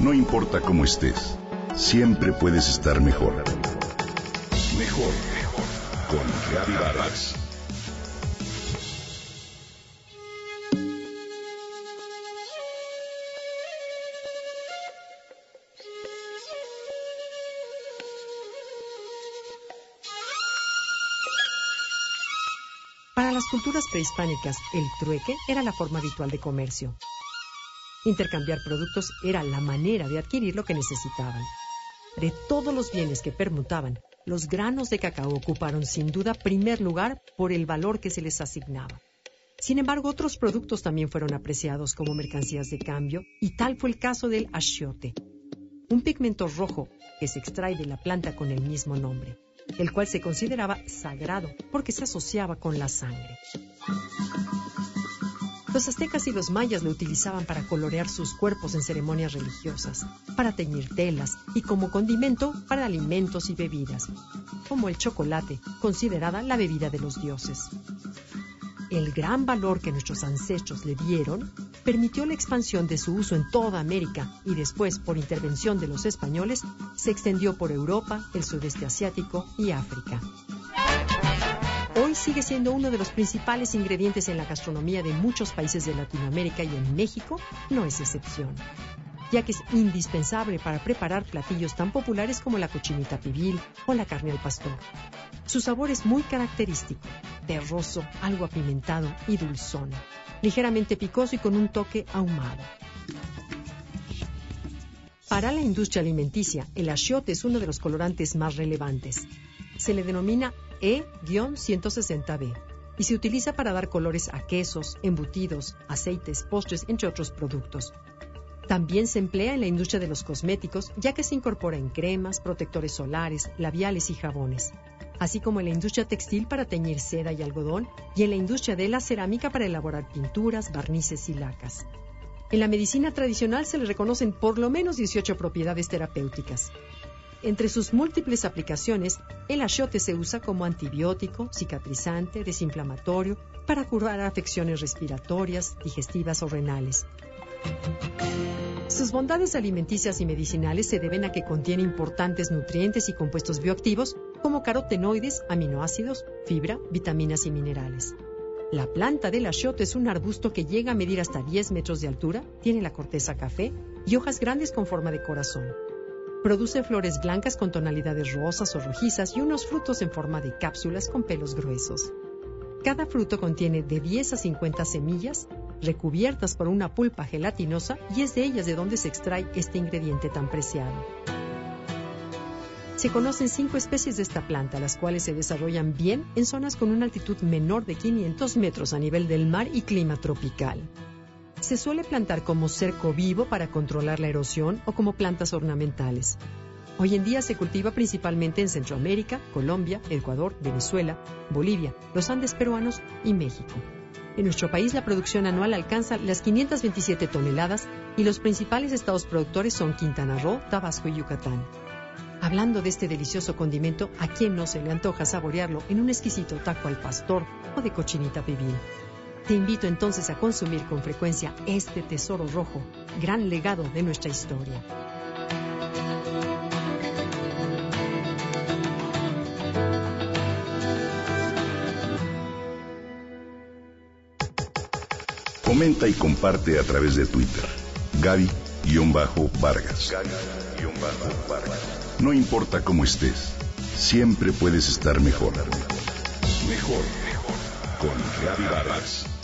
No importa cómo estés, siempre puedes estar mejor. Mejor, mejor. Con Reavivadas. Para las culturas prehispánicas, el trueque era la forma habitual de comercio. Intercambiar productos era la manera de adquirir lo que necesitaban. De todos los bienes que permutaban, los granos de cacao ocuparon sin duda primer lugar por el valor que se les asignaba. Sin embargo, otros productos también fueron apreciados como mercancías de cambio, y tal fue el caso del achiote, un pigmento rojo que se extrae de la planta con el mismo nombre el cual se consideraba sagrado porque se asociaba con la sangre. Los aztecas y los mayas lo utilizaban para colorear sus cuerpos en ceremonias religiosas, para teñir telas y como condimento para alimentos y bebidas, como el chocolate, considerada la bebida de los dioses. El gran valor que nuestros ancestros le dieron permitió la expansión de su uso en toda América y después, por intervención de los españoles, se extendió por Europa, el sudeste asiático y África. Sigue siendo uno de los principales ingredientes en la gastronomía de muchos países de Latinoamérica y en México no es excepción, ya que es indispensable para preparar platillos tan populares como la cochinita pibil o la carne al pastor. Su sabor es muy característico, terroso, algo apimentado y dulzón ligeramente picoso y con un toque ahumado. Para la industria alimenticia, el achiote es uno de los colorantes más relevantes. Se le denomina E-160B y se utiliza para dar colores a quesos, embutidos, aceites, postres, entre otros productos. También se emplea en la industria de los cosméticos, ya que se incorpora en cremas, protectores solares, labiales y jabones así como en la industria textil para teñir seda y algodón y en la industria de la cerámica para elaborar pinturas, barnices y lacas. En la medicina tradicional se le reconocen por lo menos 18 propiedades terapéuticas. Entre sus múltiples aplicaciones, el achiote se usa como antibiótico, cicatrizante, desinflamatorio, para curar afecciones respiratorias, digestivas o renales. Sus bondades alimenticias y medicinales se deben a que contiene importantes nutrientes y compuestos bioactivos como carotenoides, aminoácidos, fibra, vitaminas y minerales. La planta del achiote es un arbusto que llega a medir hasta 10 metros de altura, tiene la corteza café y hojas grandes con forma de corazón. Produce flores blancas con tonalidades rosas o rojizas y unos frutos en forma de cápsulas con pelos gruesos. Cada fruto contiene de 10 a 50 semillas recubiertas por una pulpa gelatinosa y es de ellas de donde se extrae este ingrediente tan preciado. Se conocen cinco especies de esta planta, las cuales se desarrollan bien en zonas con una altitud menor de 500 metros a nivel del mar y clima tropical. Se suele plantar como cerco vivo para controlar la erosión o como plantas ornamentales. Hoy en día se cultiva principalmente en Centroamérica, Colombia, Ecuador, Venezuela, Bolivia, los Andes peruanos y México. En nuestro país la producción anual alcanza las 527 toneladas y los principales estados productores son Quintana Roo, Tabasco y Yucatán. Hablando de este delicioso condimento, ¿a quién no se le antoja saborearlo en un exquisito taco al pastor o de cochinita pibil? Te invito entonces a consumir con frecuencia este tesoro rojo, gran legado de nuestra historia. Comenta y comparte a través de Twitter. Gaby-Vargas. Gaby-Vargas. No importa cómo estés, siempre puedes estar mejor. Mejor, mejor. Con Gaby Vargas.